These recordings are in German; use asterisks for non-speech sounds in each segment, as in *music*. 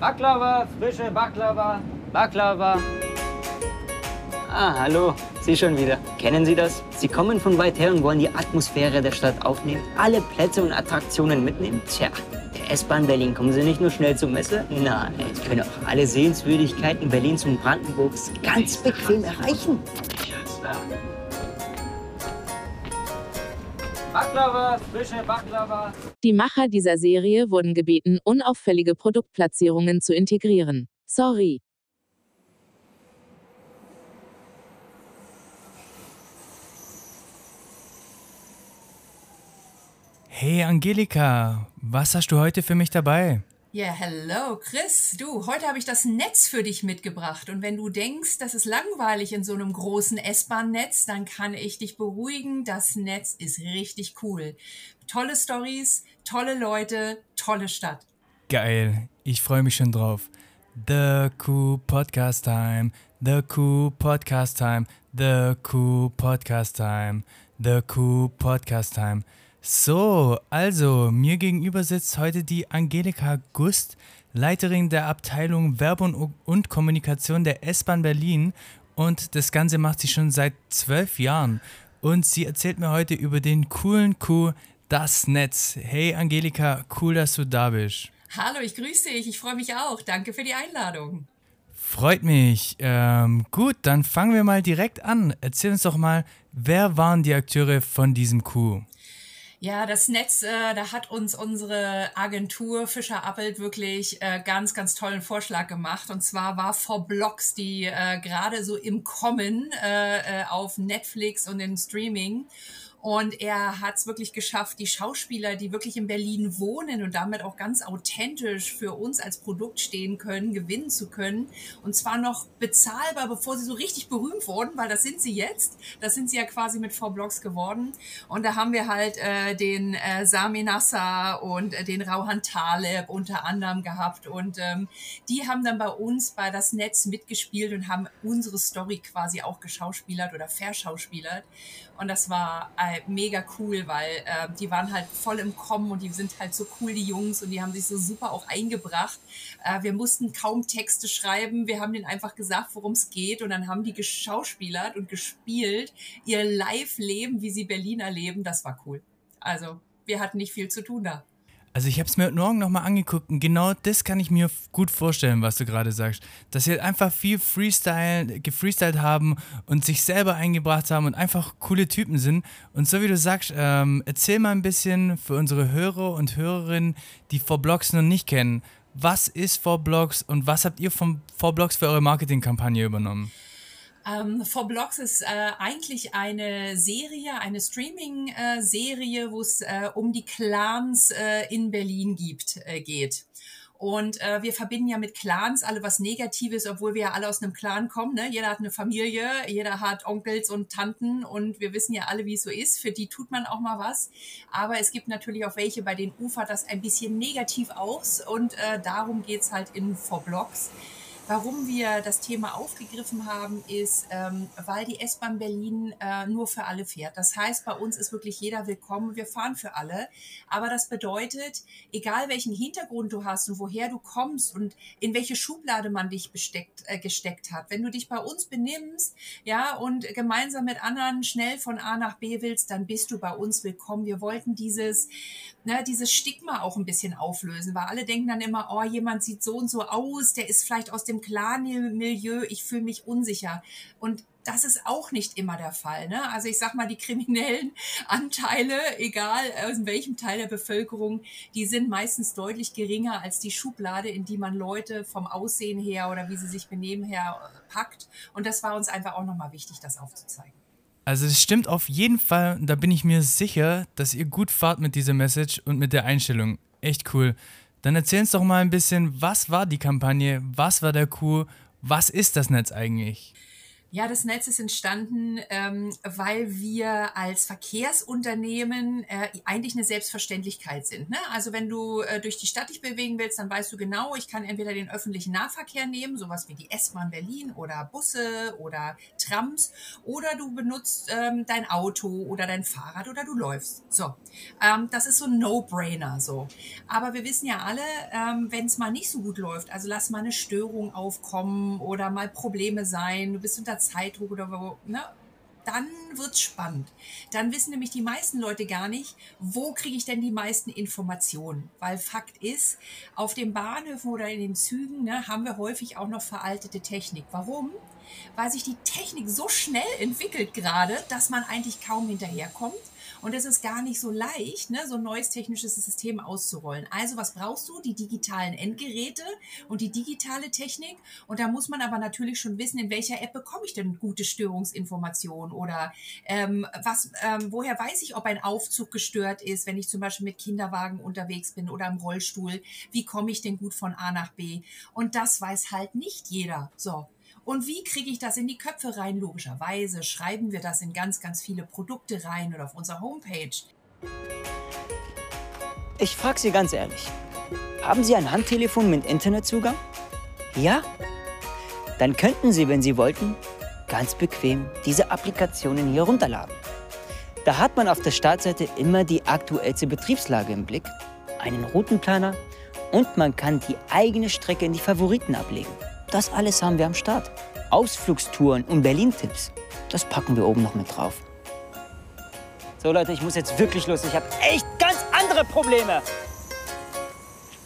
Baklava, frische Baklava, Baklava. Ah, hallo, Sie schon wieder. Kennen Sie das? Sie kommen von weit her und wollen die Atmosphäre der Stadt aufnehmen, alle Plätze und Attraktionen mitnehmen? Tja, der S-Bahn Berlin kommen Sie nicht nur schnell zur Messe, nein, Sie können auch alle Sehenswürdigkeiten Berlins und Brandenburgs ganz bequem erreichen. Baklava, frische Baklava. Die Macher dieser Serie wurden gebeten, unauffällige Produktplatzierungen zu integrieren. Sorry. Hey Angelika, was hast du heute für mich dabei? Ja, hello, Chris. Du, heute habe ich das Netz für dich mitgebracht. Und wenn du denkst, das ist langweilig in so einem großen S-Bahn-Netz, dann kann ich dich beruhigen. Das Netz ist richtig cool. Tolle Stories, tolle Leute, tolle Stadt. Geil, ich freue mich schon drauf. The Cool Podcast Time, The Cool Podcast Time, The Cool Podcast Time, The Cool Podcast Time. So, also, mir gegenüber sitzt heute die Angelika Gust, Leiterin der Abteilung Werbung und Kommunikation der S-Bahn Berlin. Und das Ganze macht sie schon seit zwölf Jahren. Und sie erzählt mir heute über den coolen Coup, das Netz. Hey Angelika, cool, dass du da bist. Hallo, ich grüße dich. Ich freue mich auch. Danke für die Einladung. Freut mich. Ähm, gut, dann fangen wir mal direkt an. Erzähl uns doch mal, wer waren die Akteure von diesem Coup? Ja, das Netz, äh, da hat uns unsere Agentur Fischer Appelt wirklich äh, ganz, ganz tollen Vorschlag gemacht. Und zwar war For Blocks, die äh, gerade so im Kommen äh, äh auf Netflix und im Streaming. Und er hat es wirklich geschafft, die Schauspieler, die wirklich in Berlin wohnen und damit auch ganz authentisch für uns als Produkt stehen können, gewinnen zu können. Und zwar noch bezahlbar, bevor sie so richtig berühmt wurden, weil das sind sie jetzt. Das sind sie ja quasi mit V-Blogs geworden. Und da haben wir halt äh, den äh, Sami Nasser und äh, den Rauhan Taleb unter anderem gehabt. Und ähm, die haben dann bei uns bei das Netz mitgespielt und haben unsere Story quasi auch geschauspielert oder verschauspielert. Und das war äh, mega cool, weil äh, die waren halt voll im Kommen und die sind halt so cool, die Jungs, und die haben sich so super auch eingebracht. Äh, wir mussten kaum Texte schreiben, wir haben denen einfach gesagt, worum es geht, und dann haben die geschauspielert und gespielt, ihr Live-Leben, wie sie Berliner leben. Das war cool. Also, wir hatten nicht viel zu tun da. Also ich habe es mir heute Morgen nochmal angeguckt und genau das kann ich mir gut vorstellen, was du gerade sagst. Dass sie halt einfach viel Freestyle, gefreestylt haben und sich selber eingebracht haben und einfach coole Typen sind. Und so wie du sagst, ähm, erzähl mal ein bisschen für unsere Hörer und Hörerinnen, die 4Blocks noch nicht kennen. Was ist 4Blocks und was habt ihr von 4Blocks für eure Marketingkampagne übernommen? Ähm, For Blocks ist äh, eigentlich eine Serie, eine Streaming-Serie, äh, wo es äh, um die Clans äh, in Berlin gibt, äh, geht. Und äh, wir verbinden ja mit Clans alle was Negatives, obwohl wir ja alle aus einem Clan kommen. Ne? Jeder hat eine Familie, jeder hat Onkels und Tanten und wir wissen ja alle, wie es so ist. Für die tut man auch mal was. Aber es gibt natürlich auch welche, bei denen ufert das ein bisschen negativ aus und äh, darum geht's halt in For Blocks. Warum wir das Thema aufgegriffen haben, ist, ähm, weil die S-Bahn Berlin äh, nur für alle fährt. Das heißt, bei uns ist wirklich jeder willkommen. Wir fahren für alle. Aber das bedeutet, egal welchen Hintergrund du hast und woher du kommst und in welche Schublade man dich besteckt, äh, gesteckt hat, wenn du dich bei uns benimmst, ja, und gemeinsam mit anderen schnell von A nach B willst, dann bist du bei uns willkommen. Wir wollten dieses, ne, dieses Stigma auch ein bisschen auflösen, weil alle denken dann immer, oh, jemand sieht so und so aus, der ist vielleicht aus dem dem Clan-Milieu, ich fühle mich unsicher. Und das ist auch nicht immer der Fall. Ne? Also ich sag mal, die kriminellen *laughs* Anteile, egal aus welchem Teil der Bevölkerung, die sind meistens deutlich geringer als die Schublade, in die man Leute vom Aussehen her oder wie sie sich benehmen her packt. Und das war uns einfach auch nochmal wichtig, das aufzuzeigen. Also es stimmt auf jeden Fall, da bin ich mir sicher, dass ihr gut fahrt mit dieser Message und mit der Einstellung. Echt cool. Dann erzähl uns doch mal ein bisschen, was war die Kampagne, was war der Coup, was ist das Netz eigentlich? Ja, das Netz ist entstanden, ähm, weil wir als Verkehrsunternehmen äh, eigentlich eine Selbstverständlichkeit sind. Ne? Also wenn du äh, durch die Stadt dich bewegen willst, dann weißt du genau, ich kann entweder den öffentlichen Nahverkehr nehmen, sowas wie die S-Bahn Berlin oder Busse oder Trams, oder du benutzt ähm, dein Auto oder dein Fahrrad oder du läufst. So, ähm, das ist so ein No-Brainer so. Aber wir wissen ja alle, ähm, wenn es mal nicht so gut läuft, also lass mal eine Störung aufkommen oder mal Probleme sein, du bist unter Zeitdruck oder wo, ne? Dann wird's spannend. Dann wissen nämlich die meisten Leute gar nicht, wo kriege ich denn die meisten Informationen. Weil Fakt ist, auf den Bahnhöfen oder in den Zügen ne, haben wir häufig auch noch veraltete Technik. Warum? Weil sich die Technik so schnell entwickelt gerade, dass man eigentlich kaum hinterherkommt und es ist gar nicht so leicht, ne, so ein neues technisches System auszurollen. Also was brauchst du? Die digitalen Endgeräte und die digitale Technik. Und da muss man aber natürlich schon wissen, in welcher App bekomme ich denn gute Störungsinformationen oder ähm, was, ähm, woher weiß ich, ob ein Aufzug gestört ist, wenn ich zum Beispiel mit Kinderwagen unterwegs bin oder im Rollstuhl. Wie komme ich denn gut von A nach B? Und das weiß halt nicht jeder. So. Und wie kriege ich das in die Köpfe rein? Logischerweise schreiben wir das in ganz, ganz viele Produkte rein oder auf unserer Homepage. Ich frage Sie ganz ehrlich. Haben Sie ein Handtelefon mit Internetzugang? Ja? Dann könnten Sie, wenn Sie wollten, ganz bequem diese Applikationen hier runterladen. Da hat man auf der Startseite immer die aktuellste Betriebslage im Blick, einen Routenplaner und man kann die eigene Strecke in die Favoriten ablegen. Das alles haben wir am Start. Ausflugstouren und Berlin-Tipps, das packen wir oben noch mit drauf. So Leute, ich muss jetzt wirklich los. Ich habe echt ganz andere Probleme.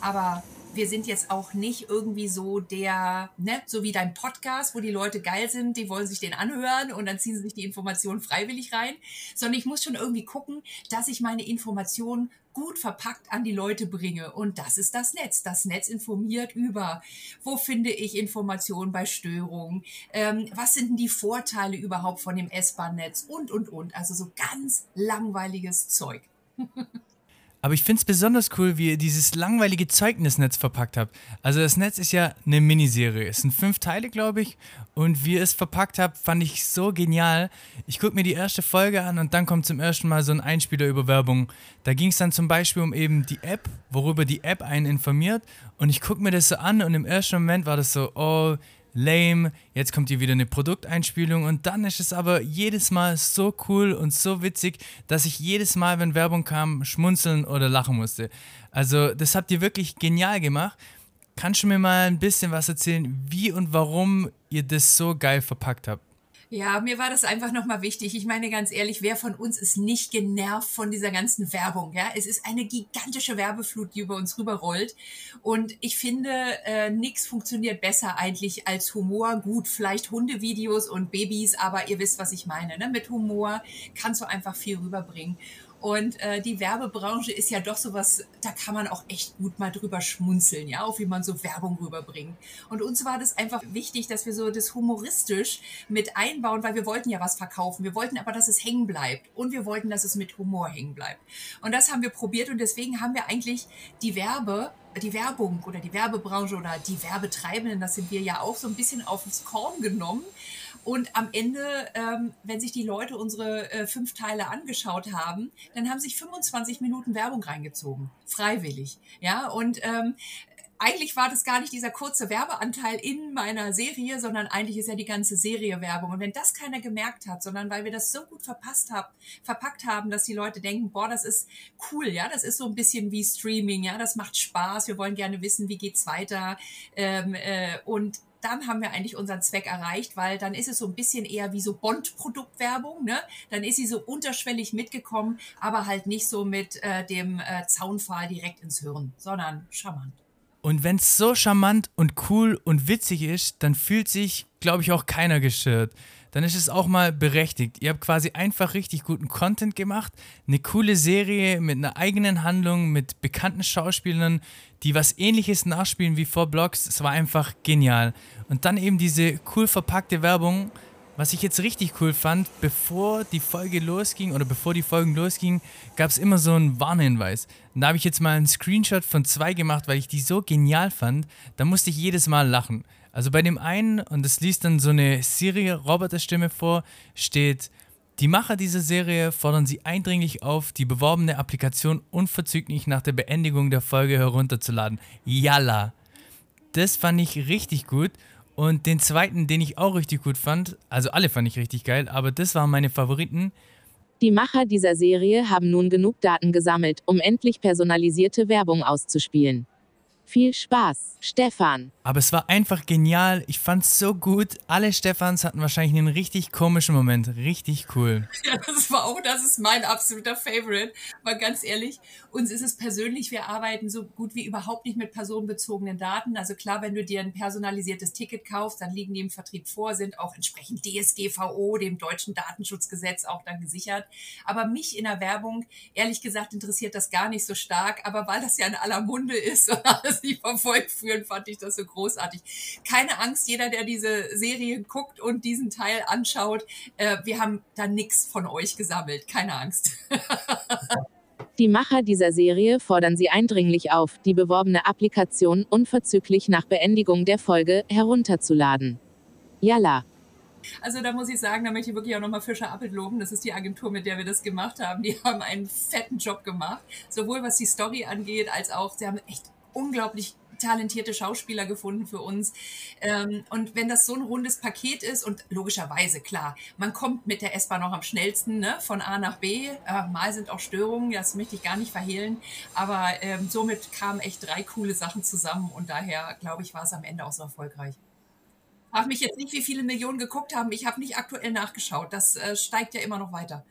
Aber wir sind jetzt auch nicht irgendwie so der, ne, so wie dein Podcast, wo die Leute geil sind, die wollen sich den anhören und dann ziehen sie sich die Informationen freiwillig rein, sondern ich muss schon irgendwie gucken, dass ich meine Informationen gut verpackt an die Leute bringe. Und das ist das Netz. Das Netz informiert über, wo finde ich Informationen bei Störungen, ähm, was sind denn die Vorteile überhaupt von dem S-Bahn-Netz und, und, und. Also so ganz langweiliges Zeug. *laughs* Aber ich finde es besonders cool, wie ihr dieses langweilige Zeugnisnetz verpackt habt. Also das Netz ist ja eine Miniserie. Es sind fünf Teile, glaube ich. Und wie ihr es verpackt habt, fand ich so genial. Ich gucke mir die erste Folge an und dann kommt zum ersten Mal so ein Einspieler über Werbung. Da ging es dann zum Beispiel um eben die App, worüber die App einen informiert. Und ich gucke mir das so an und im ersten Moment war das so, oh, lame, jetzt kommt hier wieder eine Produkteinspielung und dann ist es aber jedes Mal so cool und so witzig, dass ich jedes Mal, wenn Werbung kam, schmunzeln oder lachen musste. Also das habt ihr wirklich genial gemacht. Kannst du mir mal ein bisschen was erzählen, wie und warum ihr das so geil verpackt habt? Ja, mir war das einfach nochmal wichtig. Ich meine ganz ehrlich, wer von uns ist nicht genervt von dieser ganzen Werbung? Ja, es ist eine gigantische Werbeflut, die über uns rüberrollt. Und ich finde, äh, nichts funktioniert besser eigentlich als Humor. Gut, vielleicht Hundevideos und Babys, aber ihr wisst, was ich meine. Ne? Mit Humor kannst du einfach viel rüberbringen. Und äh, die Werbebranche ist ja doch sowas, da kann man auch echt gut mal drüber schmunzeln, ja, auch wie man so Werbung rüberbringt. Und uns war das einfach wichtig, dass wir so das humoristisch mit einbauen, weil wir wollten ja was verkaufen. Wir wollten aber, dass es hängen bleibt. Und wir wollten, dass es mit Humor hängen bleibt. Und das haben wir probiert und deswegen haben wir eigentlich die Werbe die Werbung oder die Werbebranche oder die Werbetreibenden, das sind wir ja auch so ein bisschen aufs Korn genommen und am Ende, ähm, wenn sich die Leute unsere äh, fünf Teile angeschaut haben, dann haben sich 25 Minuten Werbung reingezogen. Freiwillig. Ja, und ähm, eigentlich war das gar nicht dieser kurze Werbeanteil in meiner Serie, sondern eigentlich ist ja die ganze Serie Werbung. Und wenn das keiner gemerkt hat, sondern weil wir das so gut verpasst haben, verpackt haben, dass die Leute denken, boah, das ist cool, ja, das ist so ein bisschen wie Streaming, ja, das macht Spaß, wir wollen gerne wissen, wie geht's weiter. Ähm, äh, und dann haben wir eigentlich unseren Zweck erreicht, weil dann ist es so ein bisschen eher wie so Bond-Produktwerbung, ne? Dann ist sie so unterschwellig mitgekommen, aber halt nicht so mit äh, dem äh, Zaunpfahl direkt ins Hirn, sondern charmant. Und wenn es so charmant und cool und witzig ist, dann fühlt sich, glaube ich, auch keiner gestört dann ist es auch mal berechtigt. Ihr habt quasi einfach richtig guten Content gemacht, eine coole Serie mit einer eigenen Handlung, mit bekannten Schauspielern, die was ähnliches nachspielen wie vor Blogs. Es war einfach genial. Und dann eben diese cool verpackte Werbung, was ich jetzt richtig cool fand, bevor die Folge losging oder bevor die Folgen losgingen, gab es immer so einen Warnhinweis. Und da habe ich jetzt mal einen Screenshot von zwei gemacht, weil ich die so genial fand. Da musste ich jedes Mal lachen. Also bei dem einen, und das liest dann so eine Siri-Roboterstimme vor, steht, die Macher dieser Serie fordern sie eindringlich auf, die beworbene Applikation unverzüglich nach der Beendigung der Folge herunterzuladen. Yalla! Das fand ich richtig gut. Und den zweiten, den ich auch richtig gut fand, also alle fand ich richtig geil, aber das waren meine Favoriten. Die Macher dieser Serie haben nun genug Daten gesammelt, um endlich personalisierte Werbung auszuspielen. Viel Spaß, Stefan. Aber es war einfach genial. Ich fand's so gut. Alle Stefans hatten wahrscheinlich einen richtig komischen Moment. Richtig cool. Ja, das war auch, das ist mein absoluter Favorite. Aber ganz ehrlich, uns ist es persönlich, wir arbeiten so gut wie überhaupt nicht mit personenbezogenen Daten. Also klar, wenn du dir ein personalisiertes Ticket kaufst, dann liegen die im Vertrieb vor, sind auch entsprechend DSGVO, dem deutschen Datenschutzgesetz, auch dann gesichert. Aber mich in der Werbung, ehrlich gesagt, interessiert das gar nicht so stark. Aber weil das ja in aller Munde ist und *laughs* alles nicht verfolgt führen, fand ich das so großartig. Keine Angst, jeder, der diese Serie guckt und diesen Teil anschaut, äh, wir haben da nichts von euch gesammelt. Keine Angst. *laughs* Die Macher dieser Serie fordern sie eindringlich auf, die beworbene Applikation unverzüglich nach Beendigung der Folge herunterzuladen. Yalla. Also da muss ich sagen, da möchte ich wirklich auch nochmal Fischer Appelt loben. Das ist die Agentur, mit der wir das gemacht haben. Die haben einen fetten Job gemacht. Sowohl was die Story angeht, als auch, sie haben echt unglaublich talentierte Schauspieler gefunden für uns. Ähm, und wenn das so ein rundes Paket ist und logischerweise, klar, man kommt mit der S-Bahn noch am schnellsten ne, von A nach B. Äh, mal sind auch Störungen, das möchte ich gar nicht verhehlen. Aber ähm, somit kamen echt drei coole Sachen zusammen und daher, glaube ich, war es am Ende auch so erfolgreich. Frag mich jetzt nicht, wie viele Millionen geguckt haben. Ich habe nicht aktuell nachgeschaut. Das äh, steigt ja immer noch weiter.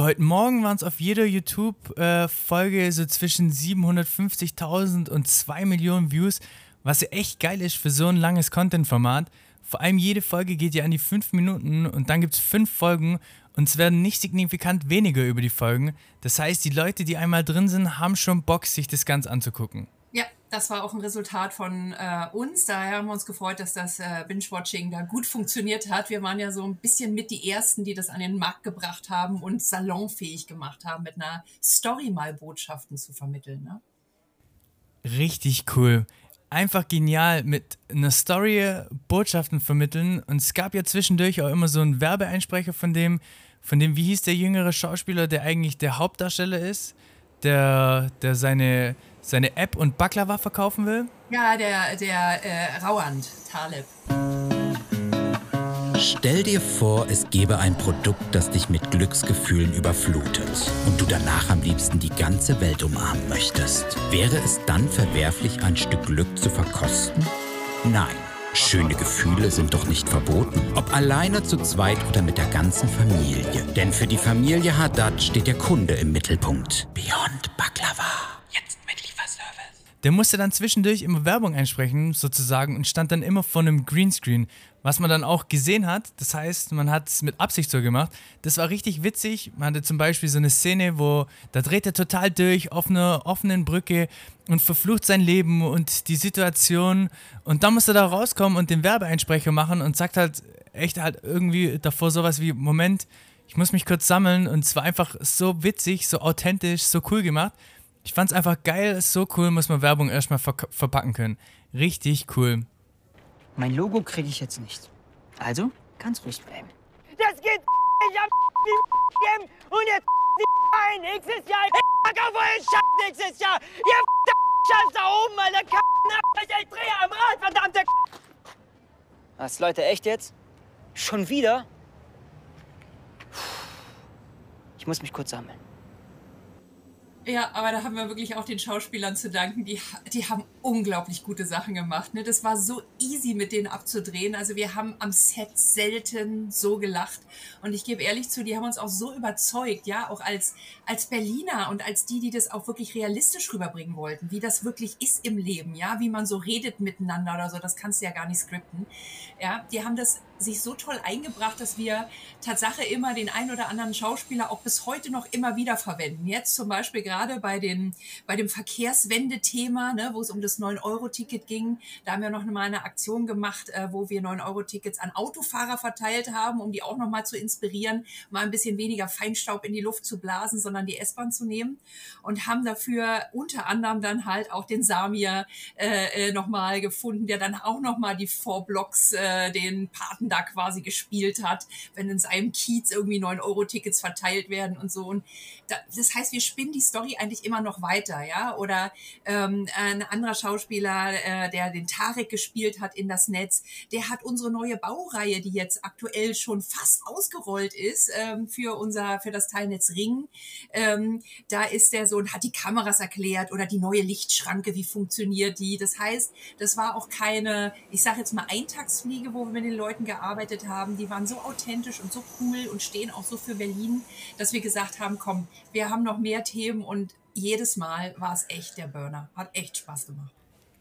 Heute Morgen waren es auf jeder YouTube-Folge äh, so zwischen 750.000 und 2 Millionen Views, was ja echt geil ist für so ein langes Content-Format. Vor allem jede Folge geht ja an die 5 Minuten und dann gibt es 5 Folgen und es werden nicht signifikant weniger über die Folgen. Das heißt, die Leute, die einmal drin sind, haben schon Bock, sich das Ganze anzugucken. Das war auch ein Resultat von äh, uns. Daher haben wir uns gefreut, dass das äh, Binge-Watching da gut funktioniert hat. Wir waren ja so ein bisschen mit die Ersten, die das an den Markt gebracht haben und salonfähig gemacht haben, mit einer Story mal Botschaften zu vermitteln. Ne? Richtig cool. Einfach genial mit einer Story Botschaften vermitteln. Und es gab ja zwischendurch auch immer so einen Werbeeinsprecher von dem, von dem, wie hieß der jüngere Schauspieler, der eigentlich der Hauptdarsteller ist, der, der seine seine App und Baklava verkaufen will? Ja, der, der äh, Rauand, Taleb. Stell dir vor, es gäbe ein Produkt, das dich mit Glücksgefühlen überflutet und du danach am liebsten die ganze Welt umarmen möchtest. Wäre es dann verwerflich, ein Stück Glück zu verkosten? Nein. Schöne Gefühle sind doch nicht verboten. Ob alleine, zu zweit oder mit der ganzen Familie. Denn für die Familie Haddad steht der Kunde im Mittelpunkt. Beyond Baklava. Der musste dann zwischendurch immer Werbung einsprechen, sozusagen, und stand dann immer vor einem Greenscreen, was man dann auch gesehen hat. Das heißt, man hat es mit Absicht so gemacht. Das war richtig witzig. Man hatte zum Beispiel so eine Szene, wo da dreht er total durch auf einer offenen Brücke und verflucht sein Leben und die Situation. Und dann muss er da rauskommen und den Werbeeinsprecher machen und sagt halt echt halt irgendwie davor sowas wie: Moment, ich muss mich kurz sammeln. Und es war einfach so witzig, so authentisch, so cool gemacht. Ich fand's einfach geil, so cool, muss man Werbung erstmal ver verpacken können. Richtig cool. Mein Logo kriege ich jetzt nicht. Also kann's ruhig bleiben. Das geht ich hab die geben und jetzt ein nächstes Jahr. Ich auf euren Scheiß nächstes Jahr. Ihr Scheiß da oben, Alter. Ich drehe am Rad, verdammte Was, Leute, echt jetzt? Schon wieder? Ich muss mich kurz sammeln. Ja, aber da haben wir wirklich auch den Schauspielern zu danken. Die, die haben unglaublich gute Sachen gemacht. Ne? Das war so easy, mit denen abzudrehen. Also wir haben am Set selten so gelacht. Und ich gebe ehrlich zu, die haben uns auch so überzeugt, ja, auch als, als Berliner und als die, die das auch wirklich realistisch rüberbringen wollten, wie das wirklich ist im Leben, ja, wie man so redet miteinander oder so, das kannst du ja gar nicht skripten. Ja, die haben das sich so toll eingebracht, dass wir Tatsache immer den ein oder anderen Schauspieler auch bis heute noch immer wieder verwenden. Jetzt zum Beispiel gerade bei, den, bei dem Verkehrswende-Thema, ne, wo es um das das 9-Euro-Ticket ging. Da haben wir noch mal eine Aktion gemacht, äh, wo wir 9-Euro-Tickets an Autofahrer verteilt haben, um die auch noch mal zu inspirieren, mal ein bisschen weniger Feinstaub in die Luft zu blasen, sondern die S-Bahn zu nehmen. Und haben dafür unter anderem dann halt auch den Samir äh, äh noch mal gefunden, der dann auch noch mal die Four Blocks, äh, den Paten da quasi gespielt hat, wenn in seinem Kiez irgendwie 9-Euro-Tickets verteilt werden und so. Und da, das heißt, wir spinnen die Story eigentlich immer noch weiter, ja. Oder ähm, ein anderer Schauspieler, äh, der den Tarek gespielt hat in das Netz, der hat unsere neue Baureihe, die jetzt aktuell schon fast ausgerollt ist, ähm, für unser, für das Teilnetz Ring. Ähm, da ist der so und hat die Kameras erklärt oder die neue Lichtschranke, wie funktioniert die. Das heißt, das war auch keine, ich sage jetzt mal Eintagsfliege, wo wir mit den Leuten gearbeitet haben. Die waren so authentisch und so cool und stehen auch so für Berlin, dass wir gesagt haben, komm, wir haben noch mehr Themen und jedes Mal war es echt der Burner. Hat echt Spaß gemacht.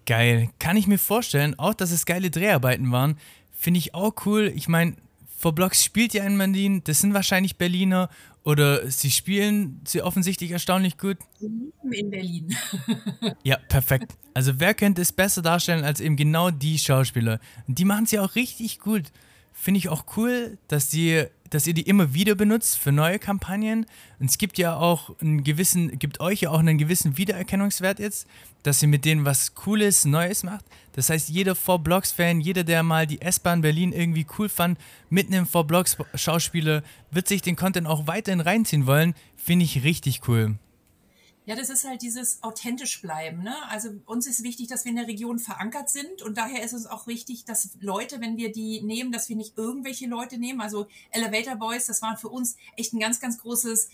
Geil. Kann ich mir vorstellen, auch dass es geile Dreharbeiten waren. Finde ich auch cool. Ich meine, vor Blocks spielt ja in Berlin, das sind wahrscheinlich Berliner oder sie spielen sie offensichtlich erstaunlich gut. In Berlin. *laughs* ja, perfekt. Also wer könnte es besser darstellen als eben genau die Schauspieler? Und die machen es ja auch richtig gut. Finde ich auch cool, dass die dass ihr die immer wieder benutzt für neue Kampagnen. Und es gibt ja auch einen gewissen, gibt euch ja auch einen gewissen Wiedererkennungswert jetzt, dass ihr mit denen was Cooles, Neues macht. Das heißt, jeder 4-Blocks-Fan, jeder, der mal die S-Bahn Berlin irgendwie cool fand, mit einem 4-Blocks-Schauspieler, wird sich den Content auch weiterhin reinziehen wollen. Finde ich richtig cool. Ja, das ist halt dieses authentisch bleiben. Ne? Also uns ist wichtig, dass wir in der Region verankert sind und daher ist uns auch wichtig, dass Leute, wenn wir die nehmen, dass wir nicht irgendwelche Leute nehmen. Also Elevator Boys, das war für uns echt ein ganz, ganz großes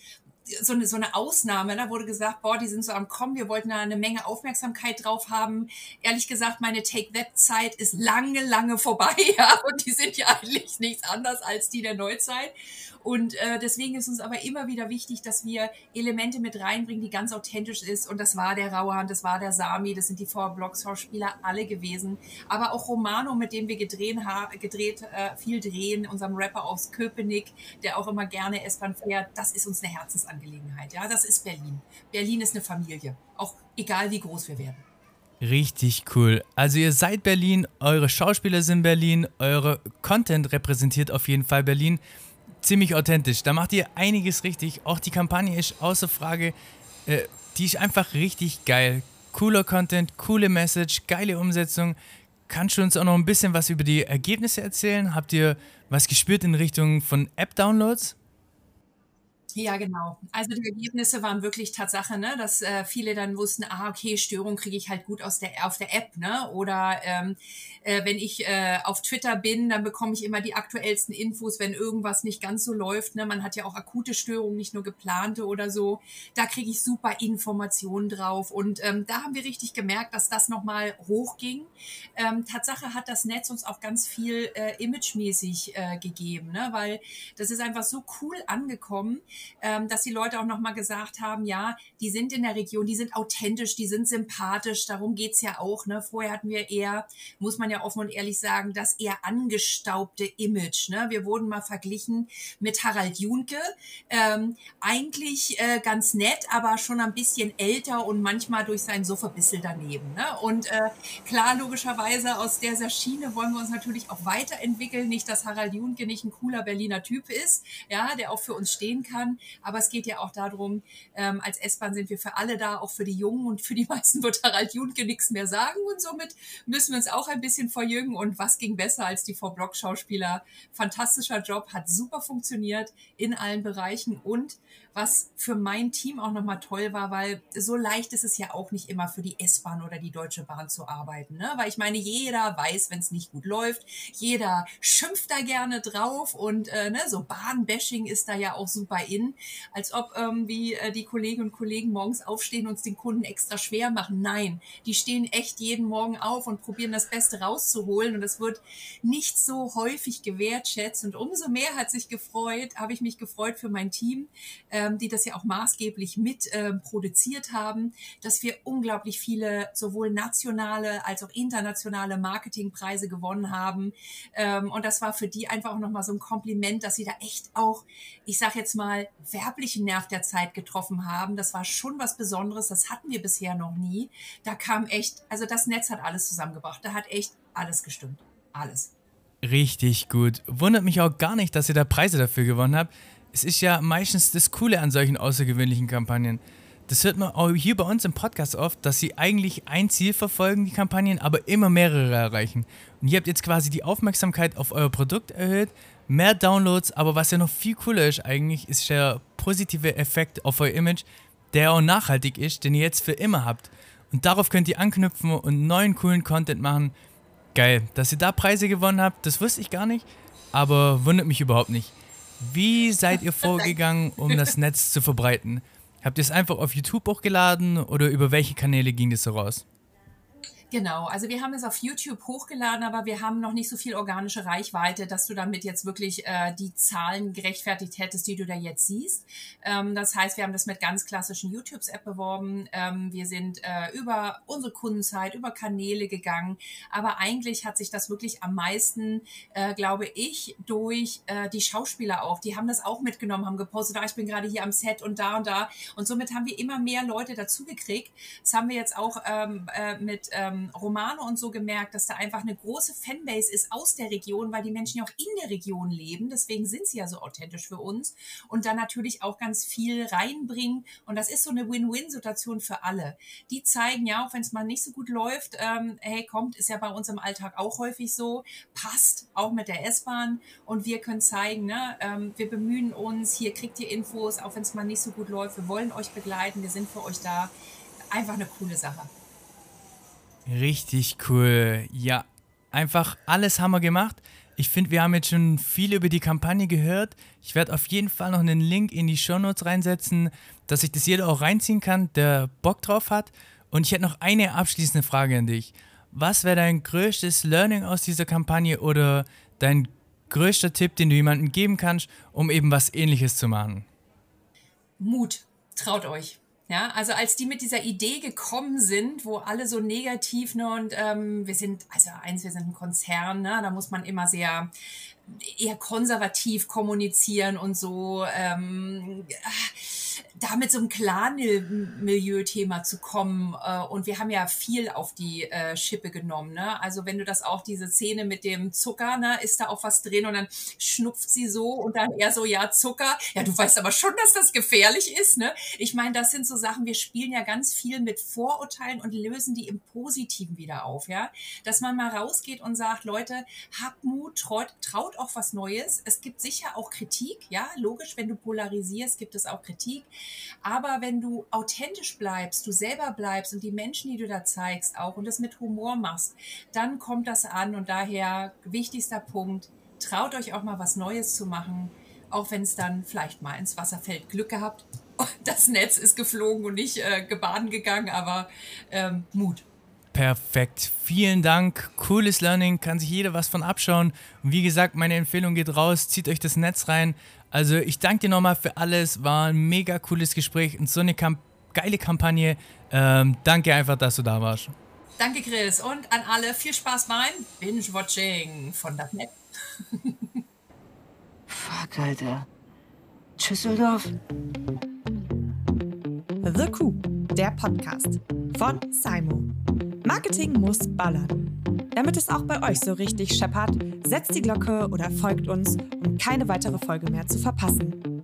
so eine, so eine Ausnahme, da wurde gesagt, boah, die sind so am Kommen, wir wollten da eine Menge Aufmerksamkeit drauf haben. Ehrlich gesagt, meine Take-That-Zeit ist lange, lange vorbei, *laughs* ja, und die sind ja eigentlich nichts anders als die der Neuzeit. Und äh, deswegen ist uns aber immer wieder wichtig, dass wir Elemente mit reinbringen, die ganz authentisch ist. Und das war der Rauhan, das war der Sami, das sind die Four Blocks Schauspieler alle gewesen. Aber auch Romano, mit dem wir gedreht, gedreht äh, viel drehen, unserem Rapper aus Köpenick, der auch immer gerne S-Bahn fährt, das ist uns eine Herzensangelegenheit. Ja, das ist Berlin. Berlin ist eine Familie, auch egal wie groß wir werden. Richtig cool. Also ihr seid Berlin, eure Schauspieler sind Berlin, eure Content repräsentiert auf jeden Fall Berlin ziemlich authentisch. Da macht ihr einiges richtig. Auch die Kampagne ist außer Frage. Äh, die ist einfach richtig geil. Cooler Content, coole Message, geile Umsetzung. Kannst du uns auch noch ein bisschen was über die Ergebnisse erzählen? Habt ihr was gespürt in Richtung von App-Downloads? Ja, genau. Also die Ergebnisse waren wirklich Tatsache, ne, dass äh, viele dann wussten, ah, okay, Störung kriege ich halt gut aus der auf der App, ne? Oder ähm, äh, wenn ich äh, auf Twitter bin, dann bekomme ich immer die aktuellsten Infos, wenn irgendwas nicht ganz so läuft. Ne? Man hat ja auch akute Störungen, nicht nur geplante oder so. Da kriege ich super Informationen drauf. Und ähm, da haben wir richtig gemerkt, dass das nochmal hochging. Ähm, Tatsache hat das Netz uns auch ganz viel äh, imagemäßig äh, gegeben, ne? weil das ist einfach so cool angekommen ähm, dass die Leute auch nochmal gesagt haben, ja, die sind in der Region, die sind authentisch, die sind sympathisch, darum geht's ja auch. Ne? Vorher hatten wir eher, muss man ja offen und ehrlich sagen, das eher angestaubte Image. Ne? Wir wurden mal verglichen mit Harald Junke. Ähm, eigentlich äh, ganz nett, aber schon ein bisschen älter und manchmal durch seinen Sofa bissel daneben. Ne? Und äh, klar, logischerweise aus dieser Schiene wollen wir uns natürlich auch weiterentwickeln. Nicht, dass Harald Junke nicht ein cooler Berliner Typ ist, ja, der auch für uns stehen kann. Aber es geht ja auch darum, ähm, als S-Bahn sind wir für alle da, auch für die Jungen. Und für die *laughs* meisten wird Harald Junke nichts mehr sagen. Und somit müssen wir uns auch ein bisschen verjüngen. Und was ging besser als die Vor-Block-Schauspieler? Fantastischer Job, hat super funktioniert in allen Bereichen. Und was für mein Team auch nochmal toll war, weil so leicht ist es ja auch nicht immer für die S-Bahn oder die Deutsche Bahn zu arbeiten. Ne? Weil ich meine, jeder weiß, wenn es nicht gut läuft, jeder schimpft da gerne drauf und äh, ne, so Bahnbashing ist da ja auch super in, als ob irgendwie äh, die Kolleginnen und Kollegen morgens aufstehen und es den Kunden extra schwer machen. Nein, die stehen echt jeden Morgen auf und probieren das Beste rauszuholen und es wird nicht so häufig gewertschätzt und umso mehr hat sich gefreut, habe ich mich gefreut für mein Team. Äh, ähm, die das ja auch maßgeblich mit ähm, produziert haben, dass wir unglaublich viele sowohl nationale als auch internationale Marketingpreise gewonnen haben. Ähm, und das war für die einfach auch nochmal so ein Kompliment, dass sie da echt auch, ich sag jetzt mal, mal werblichen Nerv der Zeit getroffen haben. Das war schon was Besonderes. Das hatten wir bisher noch nie. Da kam echt, also das Netz hat alles zusammengebracht. Da hat echt alles gestimmt. Alles. Richtig gut. Wundert mich auch gar nicht, dass ihr da Preise dafür gewonnen habt. Es ist ja meistens das Coole an solchen außergewöhnlichen Kampagnen. Das hört man auch hier bei uns im Podcast oft, dass sie eigentlich ein Ziel verfolgen, die Kampagnen, aber immer mehrere erreichen. Und ihr habt jetzt quasi die Aufmerksamkeit auf euer Produkt erhöht, mehr Downloads, aber was ja noch viel cooler ist eigentlich, ist der positive Effekt auf euer Image, der auch nachhaltig ist, den ihr jetzt für immer habt. Und darauf könnt ihr anknüpfen und neuen coolen Content machen. Geil, dass ihr da Preise gewonnen habt, das wusste ich gar nicht, aber wundert mich überhaupt nicht. Wie seid ihr vorgegangen, um das Netz zu verbreiten? Habt ihr es einfach auf YouTube hochgeladen oder über welche Kanäle ging das so raus? Genau, also wir haben es auf YouTube hochgeladen, aber wir haben noch nicht so viel organische Reichweite, dass du damit jetzt wirklich äh, die Zahlen gerechtfertigt hättest, die du da jetzt siehst. Ähm, das heißt, wir haben das mit ganz klassischen YouTubes-App beworben. Ähm, wir sind äh, über unsere Kundenzeit, über Kanäle gegangen. Aber eigentlich hat sich das wirklich am meisten, äh, glaube ich, durch äh, die Schauspieler auch. Die haben das auch mitgenommen, haben gepostet, ah, ich bin gerade hier am Set und da und da. Und somit haben wir immer mehr Leute dazu gekriegt. Das haben wir jetzt auch ähm, äh, mit ähm, Romane und so gemerkt, dass da einfach eine große Fanbase ist aus der Region, weil die Menschen ja auch in der Region leben. Deswegen sind sie ja so authentisch für uns und dann natürlich auch ganz viel reinbringen. Und das ist so eine Win-Win-Situation für alle. Die zeigen ja, auch wenn es mal nicht so gut läuft, ähm, hey, kommt, ist ja bei uns im Alltag auch häufig so, passt auch mit der S-Bahn und wir können zeigen, ne, ähm, wir bemühen uns, hier kriegt ihr Infos, auch wenn es mal nicht so gut läuft. Wir wollen euch begleiten, wir sind für euch da. Einfach eine coole Sache. Richtig cool. Ja, einfach alles haben wir gemacht. Ich finde, wir haben jetzt schon viel über die Kampagne gehört. Ich werde auf jeden Fall noch einen Link in die Show Notes reinsetzen, dass sich das jeder auch reinziehen kann, der Bock drauf hat. Und ich hätte noch eine abschließende Frage an dich. Was wäre dein größtes Learning aus dieser Kampagne oder dein größter Tipp, den du jemandem geben kannst, um eben was ähnliches zu machen? Mut. Traut euch. Ja, also als die mit dieser Idee gekommen sind, wo alle so negativ, ne, und ähm, wir sind, also eins, wir sind ein Konzern, ne, da muss man immer sehr eher konservativ kommunizieren und so. Ähm, da mit so einem Clan-Milieu-Thema zu kommen. Äh, und wir haben ja viel auf die äh, Schippe genommen. Ne? Also wenn du das auch, diese Szene mit dem Zucker, ne, ist da auch was drin und dann schnupft sie so und dann eher so, ja, Zucker. Ja, du weißt aber schon, dass das gefährlich ist. Ne? Ich meine, das sind so Sachen, wir spielen ja ganz viel mit Vorurteilen und lösen die im Positiven wieder auf. ja, Dass man mal rausgeht und sagt, Leute, habt Mut, traut, traut auch was Neues. Es gibt sicher auch Kritik, ja, logisch, wenn du polarisierst, gibt es auch Kritik. Aber wenn du authentisch bleibst, du selber bleibst und die Menschen, die du da zeigst, auch und das mit Humor machst, dann kommt das an. Und daher wichtigster Punkt, traut euch auch mal was Neues zu machen, auch wenn es dann vielleicht mal ins Wasser fällt. Glück gehabt, *laughs* das Netz ist geflogen und nicht äh, gebaden gegangen, aber ähm, Mut. Perfekt. Vielen Dank. Cooles Learning. Kann sich jeder was von abschauen. Und wie gesagt, meine Empfehlung geht raus. Zieht euch das Netz rein. Also ich danke dir nochmal für alles. War ein mega cooles Gespräch und so eine Kamp geile Kampagne. Ähm, danke einfach, dass du da warst. Danke, Chris. Und an alle viel Spaß beim Binge-Watching von Netz. *laughs* Fuck, Alter. Düsseldorf. The Coup, der Podcast von Simo. Marketing muss ballern. Damit es auch bei euch so richtig scheppert, setzt die Glocke oder folgt uns, um keine weitere Folge mehr zu verpassen.